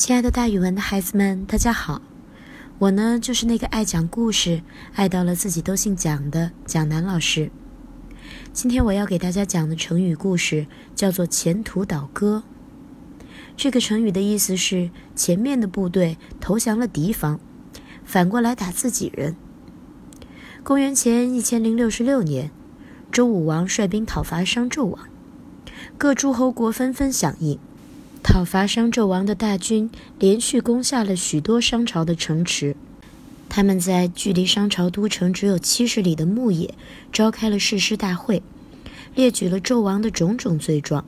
亲爱的，大语文的孩子们，大家好！我呢，就是那个爱讲故事、爱到了自己都姓蒋的蒋楠老师。今天我要给大家讲的成语故事叫做“前途倒戈”。这个成语的意思是前面的部队投降了敌方，反过来打自己人。公元前一千零六十六年，周武王率兵讨伐商纣王，各诸侯国纷纷响应。讨伐商纣王的大军连续攻下了许多商朝的城池。他们在距离商朝都城只有七十里的牧野召开了誓师大会，列举了纣王的种种罪状。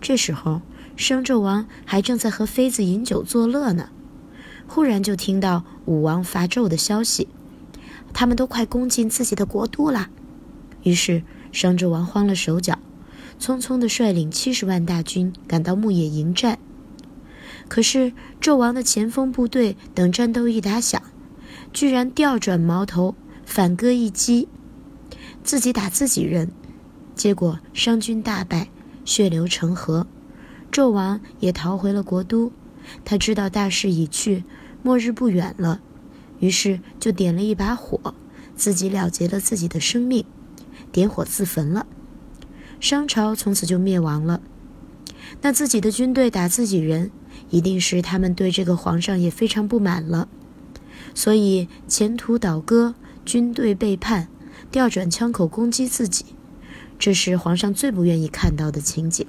这时候，商纣王还正在和妃子饮酒作乐呢，忽然就听到武王伐纣的消息，他们都快攻进自己的国都了。于是，商纣王慌了手脚。匆匆地率领七十万大军赶到牧野迎战，可是纣王的前锋部队等战斗一打响，居然调转矛头反戈一击，自己打自己人，结果商军大败，血流成河，纣王也逃回了国都。他知道大势已去，末日不远了，于是就点了一把火，自己了结了自己的生命，点火自焚了。商朝从此就灭亡了。那自己的军队打自己人，一定是他们对这个皇上也非常不满了，所以前途倒戈，军队背叛，调转枪口攻击自己，这是皇上最不愿意看到的情景。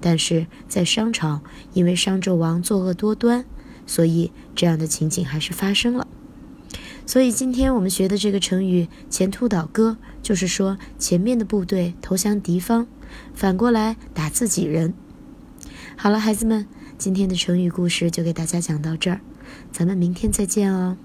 但是在商朝，因为商纣王作恶多端，所以这样的情景还是发生了。所以今天我们学的这个成语“前凸倒戈”，就是说前面的部队投降敌方，反过来打自己人。好了，孩子们，今天的成语故事就给大家讲到这儿，咱们明天再见哦。